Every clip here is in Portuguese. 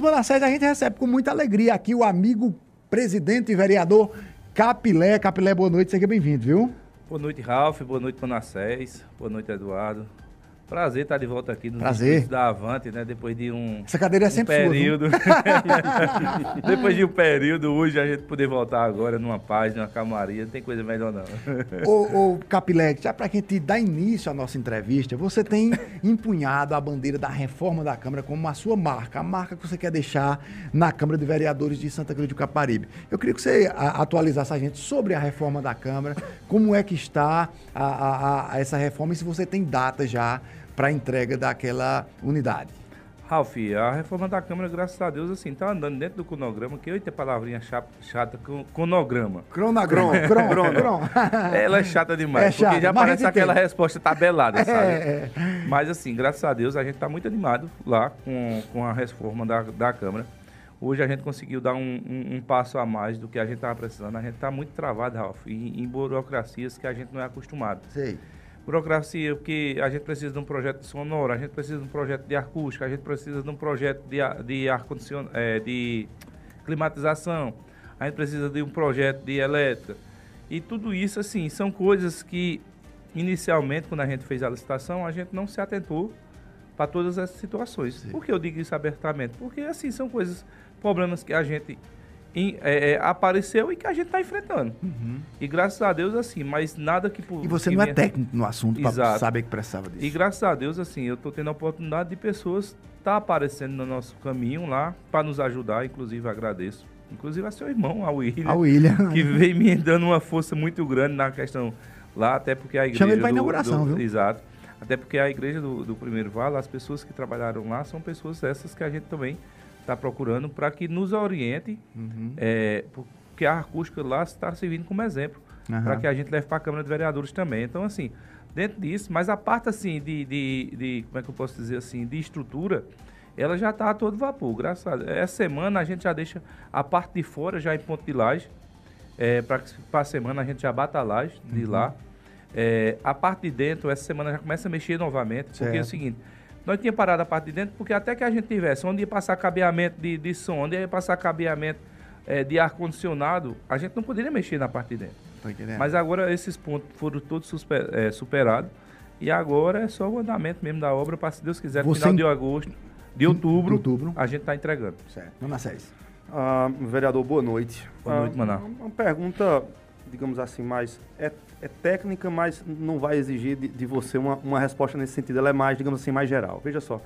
7 a gente recebe com muita alegria aqui o amigo presidente e vereador Capilé. Capilé, boa noite, seja bem-vindo, viu? Boa noite, Ralf. Boa noite, Manassés. Boa noite, Eduardo. Prazer estar de volta aqui no Prazer. da Avante, né? Depois de um, Essa cadeira é um sempre período. Depois de um período, hoje a gente poder voltar agora numa paz, numa calmaria, não tem coisa melhor não. sua. Ô, ô Capilé, já para a gente dar início à nossa entrevista, você tem empunhado a bandeira da reforma da Câmara como a sua marca, a marca que você quer deixar na Câmara de Vereadores de Santa Cruz do Caparibe. Eu queria que você atualizasse a gente sobre a reforma da Câmara, como é que está a, a- a- essa reforma e se você tem data já para a entrega daquela unidade. Ralf, a reforma da Câmara, graças a Deus, assim, tá andando dentro do cronograma, que eu tenho palavrinha cha- chata, com cronograma. Cronograma, cron, cron, cron. Ela é chata demais, É chata, porque já parece aquela entende. resposta tabelada, sabe? É, é. Mas assim, graças a Deus, a gente está muito animado lá com, com a reforma da, da Câmara. Hoje a gente conseguiu dar um, um- um passo a mais do que a gente estava precisando. A gente está muito travado, Ralf, em, em burocracias que a gente não é acostumado. Sei. Burocracia, porque a gente precisa de um projeto de sonoro, a gente precisa de um projeto de acústica, a gente precisa de um projeto de, de ar condicionado, de climatização, a gente precisa de um projeto de elétrica. E tudo isso, assim, são coisas que, inicialmente, quando a gente fez a licitação, a gente não se atentou para todas essas situações. Por que eu digo isso abertamente? Porque, assim, são coisas, problemas que a gente em- é, é, apareceu e que a gente está enfrentando. E graças a Deus, assim, mas nada que... por- E você que não é técnico no assunto para saber que precisava disso. e graças a Deus, assim, eu estou tendo a oportunidade de pessoas estar aparecendo no nosso caminho lá para nos ajudar, inclusive agradeço. Inclusive a seu irmão, a William, A William. que veio me dando uma força muito grande na questão lá, até porque a igreja. Chama ele do- inauguração, do- viu? Exato. Até porque a igreja do, do Primeiro Vale, as pessoas que trabalharam lá são pessoas essas que a gente também está procurando para que nos oriente, Uhum. é, porque a acústica lá está servindo como exemplo Aham. para que a gente leve para a Câmara de Vereadores também. Então, assim, dentro disso, mas a parte assim de, de, de- como é que eu posso dizer assim, de estrutura, ela já está a todo vapor. Graças a Deus. Essa semana a gente já deixa a parte de fora já em ponto de laje. É, para a semana a gente já bata a laje de Uhum. lá. É, a parte de dentro, essa semana já começa a mexer novamente. Porque é o Certo. seguinte, nós tínhamos parado a parte de dentro, porque até que a gente tivesse onde ia passar cabeamento de, de som, onde ia passar cabeamento eh, de ar-condicionado, a gente não poderia mexer na parte de dentro. Mas agora esses pontos foram todos suspe- eh, superados. E agora é só o andamento mesmo da obra, para se Deus quiser, no Você final de agosto, de outubro, outubro. a gente está entregando. Certo. Dona. Ah, vereador, boa noite. Boa noite, Ah, Maná. Uma pergunta, digamos assim, mais é, é técnica, mas não vai exigir de, de você uma, uma resposta nesse sentido. Ela é mais, digamos assim, mais geral. Veja só.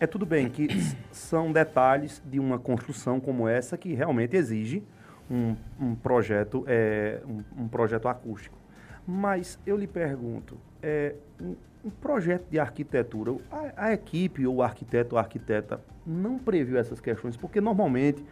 É tudo bem que são detalhes de uma construção como essa que realmente exige um, um projeto, é, um, um projeto acústico. Mas eu lhe pergunto, é, um, um projeto de arquitetura, a, a equipe ou o arquiteto ou a arquiteta não previu essas questões, porque normalmente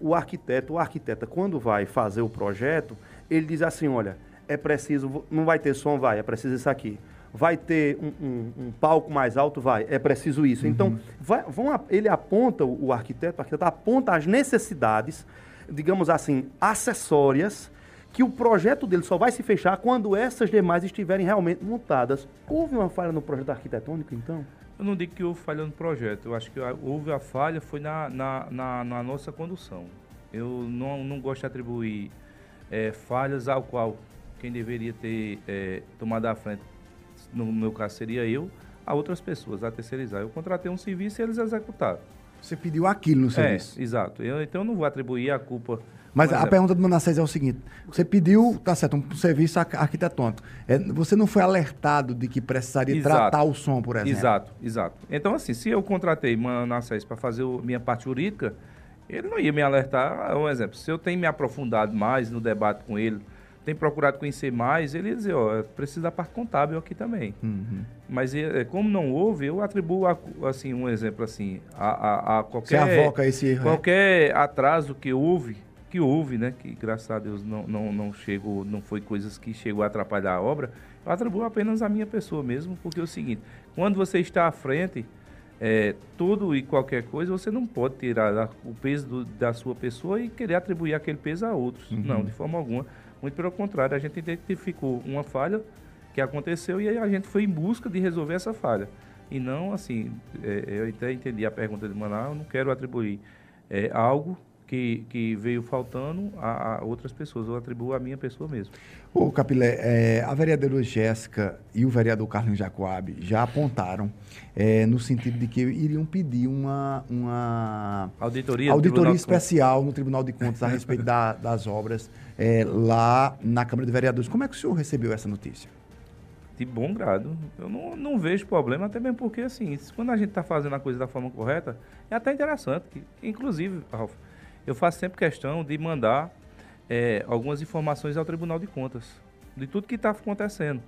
o arquiteto ou a arquiteta, quando vai fazer o projeto, ele diz assim, olha, é preciso, não vai ter som, vai, é preciso isso aqui. Vai ter um, um- um palco mais alto, vai, é preciso isso. Então, vai- vão ele aponta, o, arquiteto, o arquiteto aponta as necessidades, digamos assim, acessórias, que o projeto dele só vai se fechar quando essas demais estiverem realmente montadas. Houve uma falha no projeto arquitetônico, então? Eu não digo que houve falha no projeto, eu acho que houve a falha foi na, na, na- na nossa condução. Eu não, não gosto de atribuir eh, falhas ao qual quem deveria ter eh, tomado a frente, no meu caso seria eu, a outras pessoas, a terceirizar. Eu contratei um serviço e eles executaram. Você pediu aquilo no É, serviço. exato. Eu, então eu não vou atribuir a culpa. Mas a pergunta do Manassés é o seguinte: você pediu, tá certo, um serviço arqu- arquitetônico. É, você não foi alertado de que precisaria Exato. tratar o som, por exemplo? Exato, exato. Então, assim, se eu contratei Manassés para fazer minha parte jurídica, ele não ia me alertar. Um exemplo, se eu tenho me aprofundado mais no debate com ele, tenho procurado conhecer mais, ele ia dizer, ó, precisa da parte contábil aqui também. Uhum. Mas eh, como não houve, eu atribuo, a- assim, um exemplo assim, a, a- a Você qualquer... avoca esse erro. né? Qualquer atraso que houve, que houve, né? Que graças a Deus não, não, não chegou, não foi coisas que chegou a atrapalhar a obra, eu atribuo apenas à minha pessoa mesmo, porque é o seguinte, quando você está à frente, é, tudo e qualquer coisa, você não pode tirar a- o peso do- da sua pessoa e querer atribuir aquele peso a outros. Não, de forma alguma. Muito pelo contrário, a gente identificou uma falha que aconteceu e aí a gente foi em busca de resolver essa falha. E não assim, é, eu até entendi a pergunta de Manaus, eu não quero atribuir é, algo que, que veio faltando a, a, outras pessoas, eu atribuo a minha pessoa mesmo. Ô Capilé, é, a vereadora Jéssica e o vereador Carlos Jacoab já apontaram é, no sentido de que iriam pedir uma, uma auditoria, auditoria especial no Tribunal de Contas a respeito da, das obras é, lá na Câmara de Vereadores. Como é que o senhor recebeu essa notícia? De bom grado. Eu não, não vejo problema, até mesmo porque, assim, quando a gente está fazendo a coisa da forma correta, é até interessante. Que, inclusive, Ralf, eu faço sempre questão de mandar é, algumas informações ao Tribunal de Contas de tudo que está acontecendo.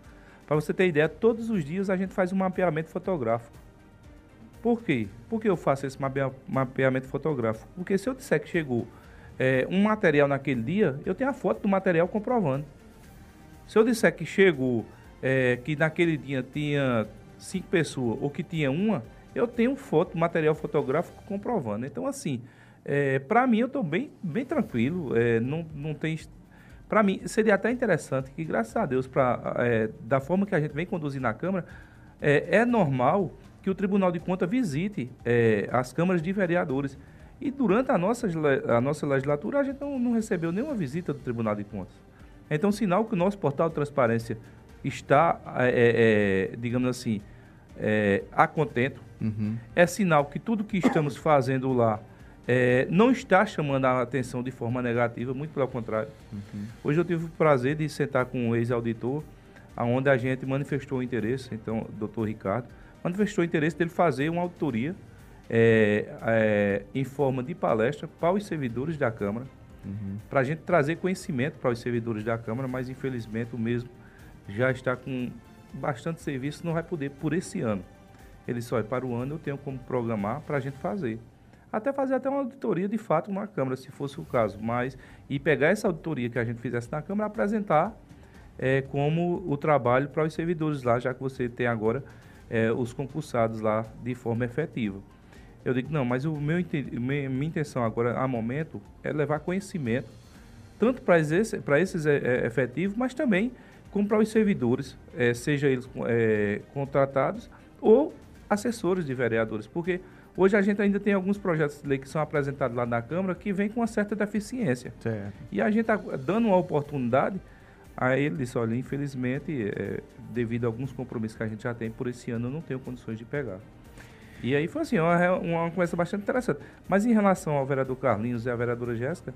Para você ter ideia, todos os dias a gente faz um mapeamento fotográfico. Por quê? Por que eu faço esse mapeamento fotográfico? Porque se eu disser que chegou é, um material naquele dia, eu tenho a foto do material comprovando. Se eu disser que chegou, é, que naquele dia tinha cinco pessoas ou que tinha uma, eu tenho foto, material fotográfico comprovando. Então, assim, é, para mim, eu estou bem, bem tranquilo. É, não, não tem. Para mim, seria até interessante que, graças a Deus, pra, é, da forma que a gente vem conduzir na Câmara, é, é normal que o Tribunal de Contas visite é, as câmaras de vereadores. E durante a nossa, a nossa legislatura, a gente não, não recebeu nenhuma visita do Tribunal de Contas. Então, sinal que o nosso portal de transparência está, é, é, digamos assim, é, a contento. Uhum. É sinal que tudo que estamos fazendo lá é, não está chamando a atenção de forma negativa, muito pelo contrário. Uhum. Hoje eu tive o prazer de sentar com um ex-auditor, onde a gente manifestou o interesse, então, o doutor Ricardo, manifestou o interesse dele fazer uma auditoria é, é, em forma de palestra para os servidores da Câmara, uhum. para a gente trazer conhecimento para os servidores da Câmara, mas infelizmente o mesmo já está com bastante serviço, não vai poder por esse ano. Ele só é para o ano, eu tenho como programar para a gente fazer até fazer até uma auditoria de fato na Câmara, se fosse o caso, mas e pegar essa auditoria que a gente fizesse na Câmara apresentar é, como o trabalho para os servidores lá, já que você tem agora é, os concursados lá de forma efetiva. Eu digo, não, mas o meu, minha, intenção agora, a momento, é levar conhecimento, tanto para esses, esses é, é, efetivos, mas também como para os servidores, é, seja eles é, contratados ou assessores de vereadores, porque Hoje a gente ainda tem alguns projetos de lei que são apresentados lá na Câmara que vêm com uma certa deficiência. Certo. E a gente está dando uma oportunidade, a ele disse, olha, infelizmente, é, devido a alguns compromissos que a gente já tem por esse ano, eu não tenho condições de pegar. E aí foi assim, uma, uma conversa bastante interessante. Mas em relação ao vereador Carlinhos e à vereadora Jéssica,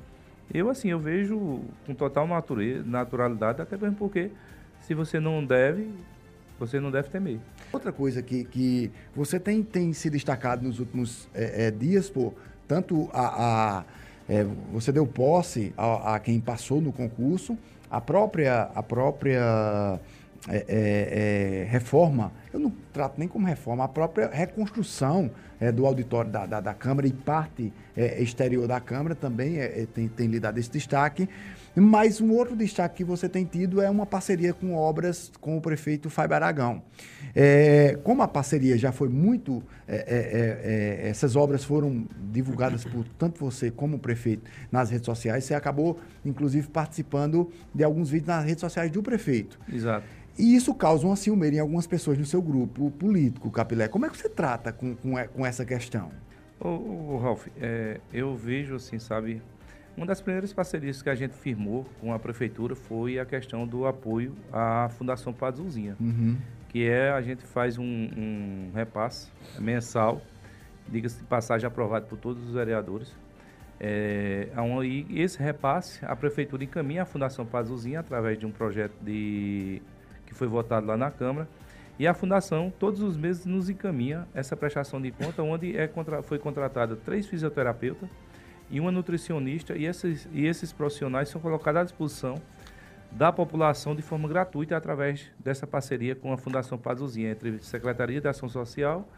eu assim, eu vejo com total natureza, naturalidade, até mesmo porque se você não deve, você não deve temer. Outra coisa que, que você tem, tem se destacado nos últimos é, é, dias, pô, tanto a, a é, você deu posse a, a, quem passou no concurso, a própria, a própria é, é, é, reforma, eu não trato nem como reforma, a própria reconstrução do auditório da, da, da, Câmara e parte exterior da Câmara também tem, tem lhe dado esse destaque. Mas um outro destaque que você tem tido é uma parceria com obras com o prefeito Fábio Aragão. É, como a parceria já foi muito. É, é, é, é essas obras foram divulgadas por tanto você como o prefeito nas redes sociais, você acabou, inclusive, participando de alguns vídeos nas redes sociais do prefeito. Exato. E isso causa uma ciumeira em algumas pessoas no seu grupo político, Capilé. Como é que você trata com, com, com essa questão? Ô, ô Ralf, é, eu vejo assim, sabe, uma das primeiras parcerias que a gente firmou com a prefeitura foi a questão do apoio à Fundação Pazuzinha, uhum. que é a gente faz um, um repasse mensal, diga-se de passagem aprovado por todos os vereadores. É, e esse repasse a prefeitura encaminha à Fundação Pazuzinha através de um projeto de, que foi votado lá na Câmara. E a Fundação, todos os meses, nos encaminha essa prestação de conta, onde é contra, foi contratada três fisioterapeutas, e uma nutricionista, e esses, e esses profissionais são colocados à disposição da população de forma gratuita através dessa parceria com a Fundação Pazuzinha, entre Secretaria de Ação Social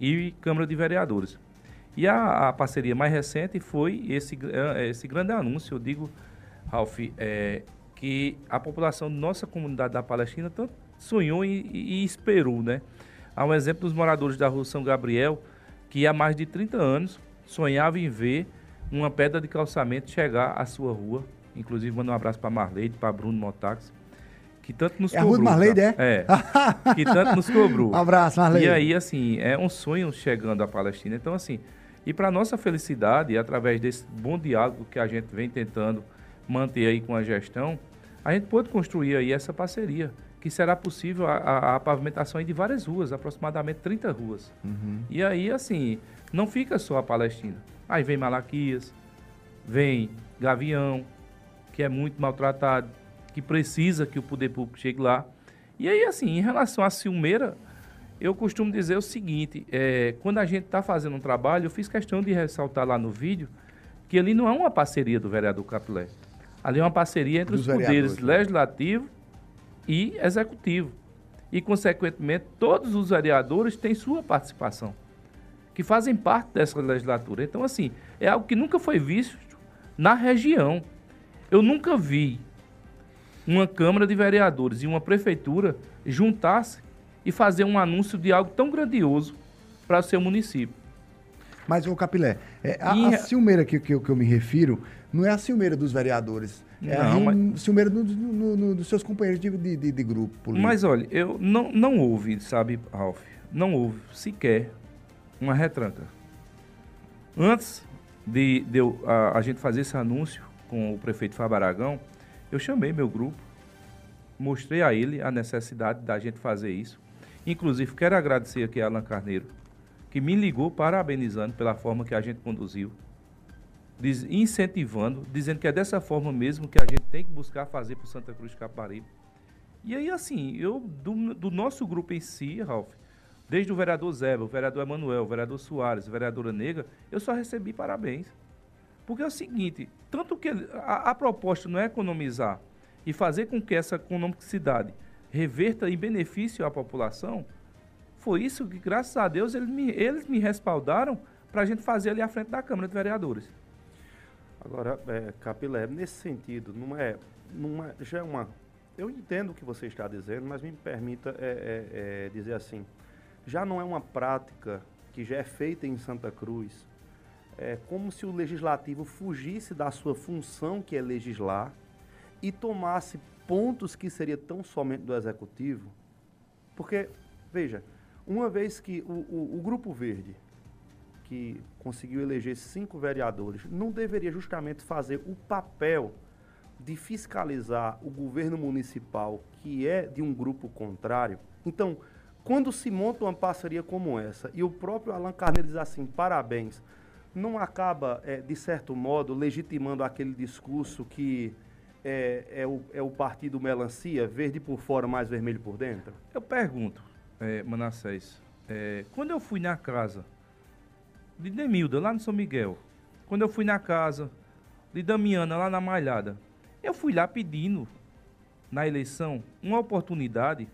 e Câmara de Vereadores. E a, a parceria mais recente foi esse, esse grande anúncio, eu digo, Ralf, é, que a população de nossa comunidade da Palestina tanto sonhou e, e, esperou, né? Há um exemplo dos moradores da rua São Gabriel, que há mais de 30 anos sonhavam em ver uma pedra de calçamento chegar à sua rua. Inclusive, mando um abraço para Marleide, para Bruno Motax. que tanto nos É a cobrou. Ruth Marleide, tá? é? É. que tanto nos cobrou. Um abraço, Marley. E aí, assim, é um sonho chegando à Palestina. Então, assim, e para nossa felicidade, através desse bom diálogo que a gente vem tentando manter aí com a gestão, a gente pôde construir aí essa parceria, que será possível a, a, a pavimentação aí de várias ruas, aproximadamente 30 ruas. E aí, assim, não fica só a Palestina. Aí vem Malaquias, vem Gavião, que é muito maltratado, que precisa que o poder público chegue lá. E aí, assim, em relação à Silmeira, eu costumo dizer o seguinte: é, quando a gente está fazendo um trabalho, eu fiz questão de ressaltar lá no vídeo que ali não é uma parceria do vereador Capilé. Ali é uma parceria entre Dos os poderes né? legislativo e executivo. E, consequentemente, todos os vereadores têm sua participação, que fazem parte dessa legislatura. Então, assim, é algo que nunca foi visto na região. Eu nunca vi uma Câmara de Vereadores e uma Prefeitura juntar-se e fazer um anúncio de algo tão grandioso para o seu município. Mas, ô Capilé, é, a, E- a Silmeira que, que, eu- que eu me refiro não é a Silmeira dos vereadores. É a Não, rim- Silmeira do- do- no- no- dos seus companheiros de, de, de- de grupo político. Mas olha, eu não, não houve, sabe, Ralf, não houve sequer uma retranca. Antes de, de eu- a, a gente fazer esse anúncio com o prefeito Fábio Aragão, eu chamei meu grupo, mostrei a ele a necessidade da gente fazer isso. Inclusive, quero agradecer aqui a Alan Carneiro, que me ligou parabenizando pela forma que a gente conduziu, diz- incentivando, dizendo que é dessa forma mesmo que a gente tem que buscar fazer para Santa Cruz de Caparibe. E aí, assim, eu, do, do nosso grupo em si, Ralf, desde o vereador Zeba, o vereador Emanuel, o vereador Soares, a vereadora Nega, eu só recebi parabéns. Porque é o seguinte, tanto que a, a proposta não é economizar e fazer com que essa economicidade reverta em benefício à população, foi isso que, graças a Deus, eles me, eles me respaldaram para a gente fazer ali à frente da Câmara de Vereadores. Agora, é, Capilé, nesse sentido, não é, não é- já é uma. Eu entendo o que você está dizendo, mas me permita é, é, é, dizer assim: já não é uma prática que já é feita em Santa Cruz, é como se o legislativo fugisse da sua função, que é legislar, e tomasse pontos que seria tão somente do executivo. Porque, veja, uma vez que o, o- o Grupo Verde, que conseguiu eleger cinco vereadores, não deveria justamente fazer o papel de fiscalizar o governo municipal, que é de um grupo contrário? Então, quando se monta uma parceria como essa e o próprio Alan Carneiro diz assim, parabéns, não acaba, eh, de certo modo, legitimando aquele discurso que é, é o, é o partido melancia, verde por fora, mais vermelho por dentro? Eu pergunto, é, Manassés, é, quando eu fui na casa de Demilda, lá no São Miguel, quando eu fui na casa de Damiana, lá na Malhada, eu fui lá pedindo, na eleição, uma oportunidade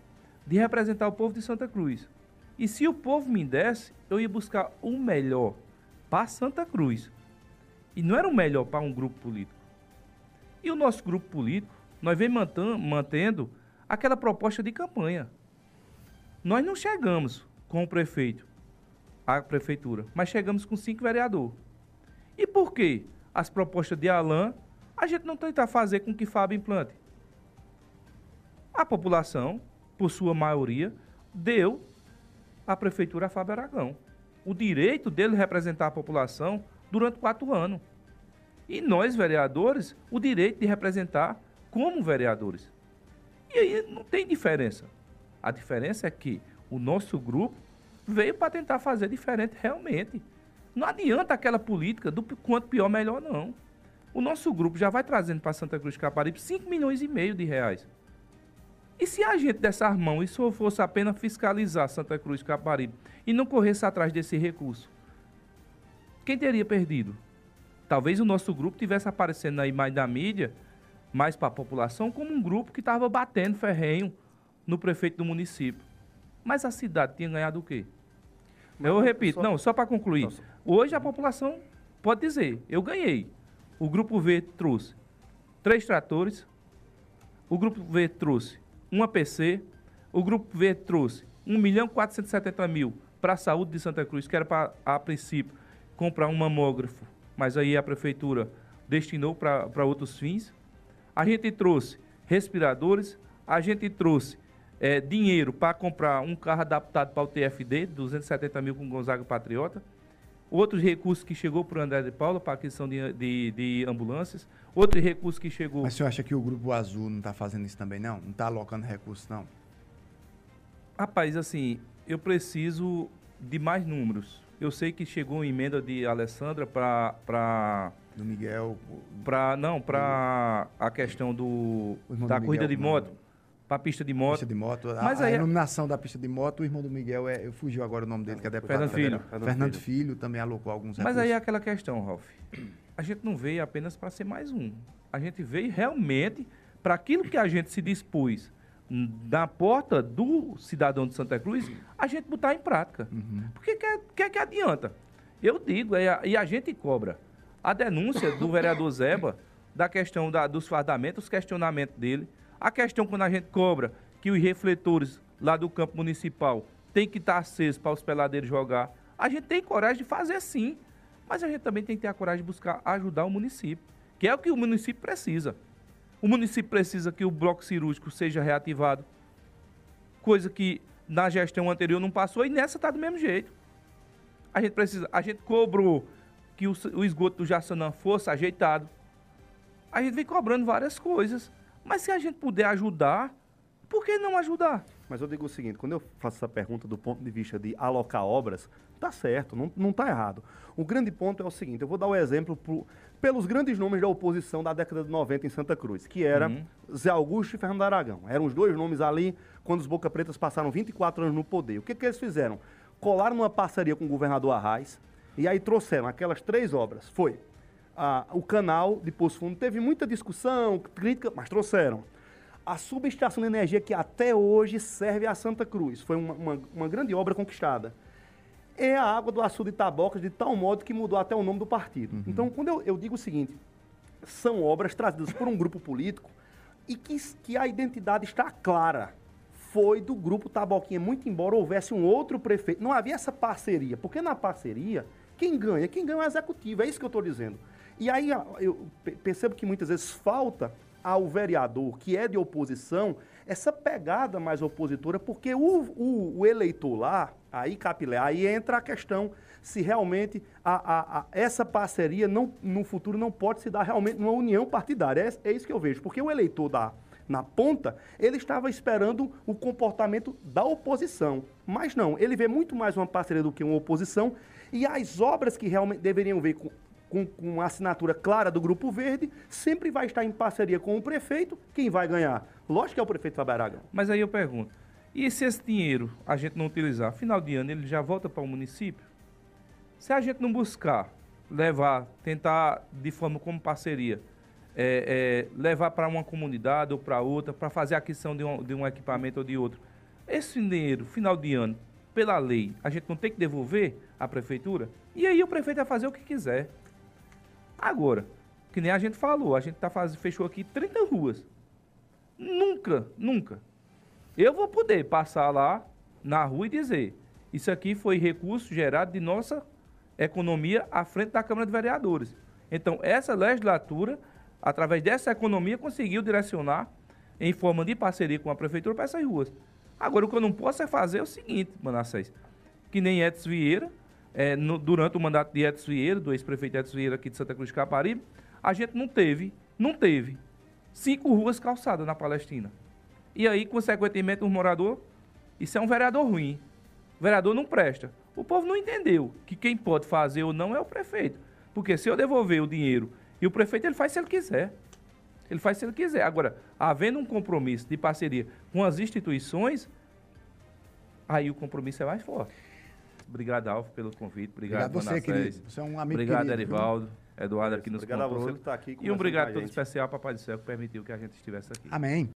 de representar o povo de Santa Cruz. E se o povo me desse, eu ia buscar o melhor para Santa Cruz. E não era o melhor para um grupo político. E o nosso grupo político, nós vem mantendo aquela proposta de campanha. Nós não chegamos com o prefeito, a prefeitura, mas chegamos com cinco vereadores. E por que as propostas de Alain a gente não tenta fazer com que Fábio implante? A população, por sua maioria, deu à prefeitura a Fábio Aragão. O direito dele representar a população durante quatro anos. E nós, vereadores, o direito de representar como vereadores. E aí não tem diferença. A diferença é que o nosso grupo veio para tentar fazer diferente realmente. Não adianta aquela política do quanto pior, melhor, não. O nosso grupo já vai trazendo para Santa Cruz Caparibe 5 milhões e meio de reais. E se a gente desse as mãos e só fosse apenas fiscalizar Santa Cruz de Caparibe e não corresse atrás desse recurso, quem teria perdido? Talvez o nosso grupo tivesse aparecendo aí mais na mídia, mais para a população, como um grupo que estava batendo ferrenho no prefeito do município. Mas a cidade tinha ganhado o quê? Mas eu repito, só- não, só para concluir. Só- Hoje a população pode dizer, eu ganhei. O grupo V trouxe três tratores, o grupo V trouxe um APC, o grupo V trouxe 1 milhão e 470 mil para a saúde de Santa Cruz, que era para, a princípio, comprar um mamógrafo, mas aí a prefeitura destinou para outros fins. A gente trouxe respiradores, A gente trouxe é, dinheiro para comprar um carro adaptado para o TFD, 270 mil com Gonzaga Patriota. Outros recursos que chegou para o André de Paula para aquisição de, de, de, ambulâncias. Outro recurso que chegou. Mas o senhor acha que o Grupo Azul não está fazendo isso também, não? Não está alocando recursos, não? Rapaz, assim, eu preciso de mais números. Eu sei que chegou uma emenda de Alessandra para. Do Miguel. Pra, não, para a questão do, da do corrida de moto. Para a pista de moto. Pista de moto. Mas a, aí, a iluminação da pista de moto, o irmão do Miguel, é, eu fugiu agora o nome dele, que é deputado Fernando Filho. Fernando, Fernando Filho. Filho. também alocou alguns Mas recursos. aí é aquela questão, Ralf. A gente não veio apenas para ser mais um. A gente veio realmente para aquilo que a gente se dispôs na porta do cidadão de Santa Cruz, a gente botar em prática. Uhum. Porque que, que, que adianta? Eu digo, é, e a gente cobra. A denúncia do vereador Zeba, da questão da, dos fardamentos, os questionamentos dele, a questão quando a gente cobra que os refletores lá do campo municipal tem que estar acesos para os peladeiros jogar, a gente tem coragem de fazer sim. Mas a gente também tem que ter a coragem de buscar ajudar o município, que é o que o município precisa. O município precisa que o bloco cirúrgico seja reativado, coisa que na gestão anterior não passou e nessa está do mesmo jeito. A gente precisa, a gente cobrou que o, o esgoto do Jaçanã fosse ajeitado. A gente vem cobrando várias coisas, mas se a gente puder ajudar, por que não ajudar? Mas eu digo o seguinte, quando eu faço essa pergunta do ponto de vista de alocar obras, tá certo, não, não tá errado. O grande ponto é o seguinte, eu vou dar o um exemplo pro, pelos grandes nomes da oposição da década de 90 em Santa Cruz, que era uhum. Zé Augusto e Fernando Aragão. Eram os dois nomes ali quando os Boca Pretas passaram 24 anos no poder. O que, que eles fizeram? Colaram numa parceria com o governador Arraes e aí trouxeram aquelas três obras. Foi ah, o canal de Poço Fundo, teve muita discussão, crítica, mas trouxeram a subestação de energia que até hoje serve a Santa Cruz. Foi uma, uma, uma grande obra conquistada. É a água do açude de Tabocas, de tal modo que mudou até o nome do partido. Uhum. Então, quando eu, eu digo o seguinte, são obras trazidas por um grupo político e que, que a identidade está clara. Foi do grupo Taboquinha, muito embora houvesse um outro prefeito. Não havia essa parceria, porque na parceria, quem ganha? Quem ganha é o executivo, é isso que eu estou dizendo. E aí eu percebo que muitas vezes falta ao vereador que é de oposição essa pegada mais opositora, porque o, o, o eleitor lá, aí capilé, aí entra a questão se realmente a, a, a, essa parceria não, no futuro não pode se dar realmente numa união partidária. É, é isso que eu vejo, porque o eleitor da, na ponta, ele estava esperando o comportamento da oposição. Mas não, ele vê muito mais uma parceria do que uma oposição. E as obras que realmente deveriam ver com, com, com assinatura clara do Grupo Verde, sempre vai estar em parceria com o prefeito. Quem vai ganhar? Lógico que é o prefeito Fábio Aragão. Mas aí eu pergunto, e se esse dinheiro a gente não utilizar, final de ano ele já volta para o município? Se a gente não buscar levar, tentar de forma como parceria, é, é, levar para uma comunidade ou para outra, para fazer a aquisição de um, de um equipamento ou de outro, esse dinheiro, final de ano, pela lei, a gente não tem que devolver à prefeitura? E aí o prefeito vai fazer o que quiser. Agora, que nem a gente falou, a gente tá faz, fechou aqui 30 ruas. Nunca, nunca. Eu vou poder passar lá na rua e dizer: isso aqui foi recurso gerado de nossa economia à frente da Câmara de Vereadores. Então, essa legislatura, através dessa economia, conseguiu direcionar em forma de parceria com a prefeitura para essas ruas. Agora, o que eu não posso é fazer o seguinte, Manassés, que nem Edson Vieira, é, no, durante o mandato de Edson Vieira, do ex-prefeito Edson Vieira aqui de Santa Cruz de Caparibe, a gente não teve, não teve, cinco ruas calçadas na Palestina. E aí, consequentemente, o morador, isso é um vereador ruim. O vereador não presta. O povo não entendeu que quem pode fazer ou não é o prefeito. Porque se eu devolver o dinheiro e o prefeito ele faz se ele quiser. Ele faz se ele quiser. Agora, havendo um compromisso de parceria com as instituições, aí o compromisso é mais forte. Obrigado, Alfa, pelo convite. Obrigado, obrigado você, querido. Você é um amigo Obrigado, querido, Erivaldo. Viu? Eduardo aqui nos Obrigado a você que está aqui. E um obrigado todo especial, Papai do Céu, que permitiu que a gente estivesse aqui. Amém.